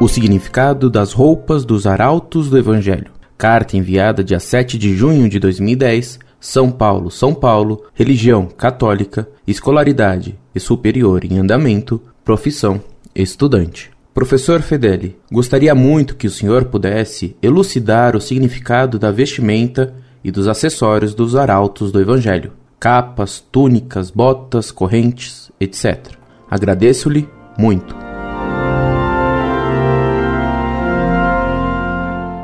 O significado das roupas dos arautos do Evangelho. Carta enviada dia 7 de junho de 2010, São Paulo, São Paulo, religião católica, escolaridade e superior em andamento, profissão estudante. Professor Fedeli, gostaria muito que o senhor pudesse elucidar o significado da vestimenta e dos acessórios dos arautos do Evangelho: capas, túnicas, botas, correntes, etc. Agradeço-lhe muito.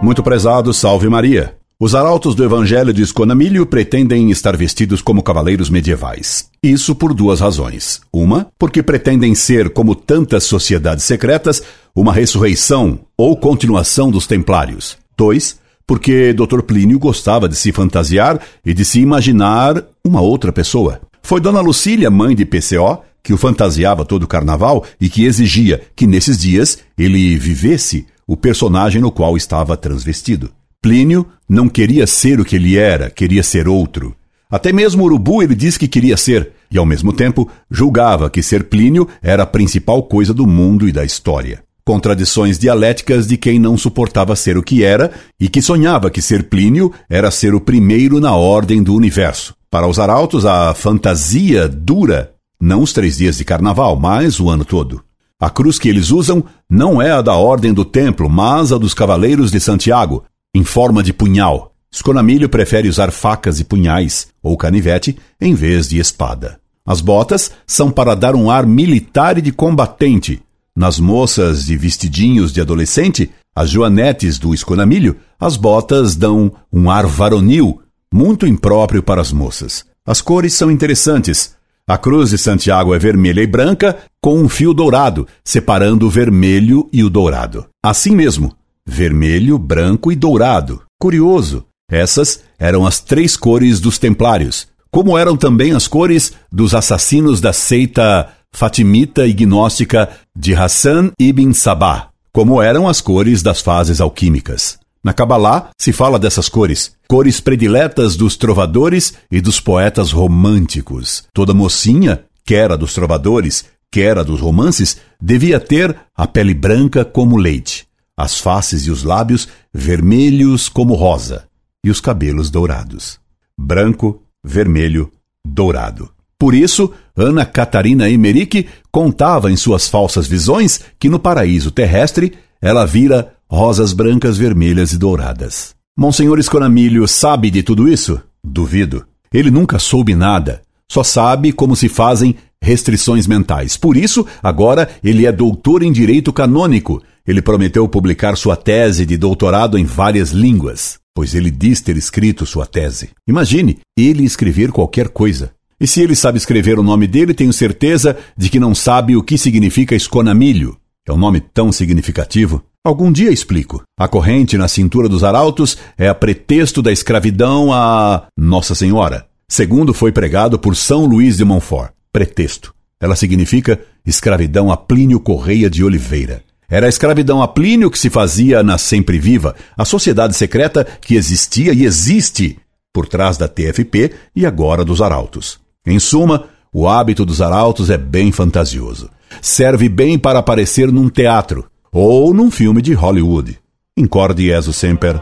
Muito prezado, salve Maria. Os arautos do Evangelho de Esconamilho pretendem estar vestidos como cavaleiros medievais. Isso por duas razões. Uma, porque pretendem ser, como tantas sociedades secretas, uma ressurreição ou continuação dos templários. Dois, porque Dr. Plínio gostava de se fantasiar e de se imaginar uma outra pessoa. Foi Dona Lucília, mãe de PCO, que o fantasiava todo o carnaval e que exigia que nesses dias ele vivesse o personagem no qual estava transvestido. Plínio não queria ser o que ele era, queria ser outro. Até mesmo Urubu ele disse que queria ser, e ao mesmo tempo julgava que ser Plínio era a principal coisa do mundo e da história. Contradições dialéticas de quem não suportava ser o que era e que sonhava que ser Plínio era ser o primeiro na ordem do universo. Para os arautos, a fantasia dura não os três dias de carnaval, mas o ano todo. A cruz que eles usam não é a da ordem do templo, mas a dos cavaleiros de Santiago, em forma de punhal. Esconamilho prefere usar facas e punhais, ou canivete, em vez de espada. As botas são para dar um ar militar e de combatente. Nas moças de vestidinhos de adolescente, as joanetes do esconamilho, as botas dão um ar varonil, muito impróprio para as moças. As cores são interessantes. A cruz de Santiago é vermelha e branca, com um fio dourado, separando o vermelho e o dourado. Assim mesmo, vermelho, branco e dourado. Curioso, essas eram as três cores dos templários, como eram também as cores dos assassinos da seita fatimita e gnóstica de Hassan ibn Sabah, como eram as cores das fases alquímicas. Na Kabbalah se fala dessas cores, cores prediletas dos trovadores e dos poetas românticos. Toda mocinha, quer a dos trovadores, quer a dos romances, devia ter a pele branca como leite, as faces e os lábios vermelhos como rosa, e os cabelos dourados. Branco, vermelho, dourado. Por isso, Ana Catarina Emerick contava em suas falsas visões que no paraíso terrestre ela vira rosas brancas, vermelhas e douradas. Monsenhor Esconamilho sabe de tudo isso? Duvido. Ele nunca soube nada. Só sabe como se fazem restrições mentais. Por isso, agora ele é doutor em direito canônico ele prometeu publicar sua tese de doutorado em várias línguas, pois ele diz ter escrito sua tese. Imagine ele escrever qualquer coisa. E se ele sabe escrever o nome dele, tenho certeza de que não sabe o que significa esconamilho. É um nome tão significativo. Algum dia explico. A corrente na cintura dos arautos é a pretexto da escravidão a Nossa Senhora. Segundo foi pregado por São Luís de Montfort. Pretexto. Ela significa escravidão a Plínio Correia de Oliveira. Era a escravidão a Plínio que se fazia na Sempre Viva, a sociedade secreta que existia e existe por trás da TFP e agora dos arautos. Em suma, o hábito dos arautos é bem fantasioso. Serve bem para aparecer num teatro ou num filme de Hollywood. Incorde Jesus Semper,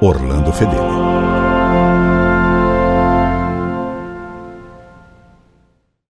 Orlando Fedeli.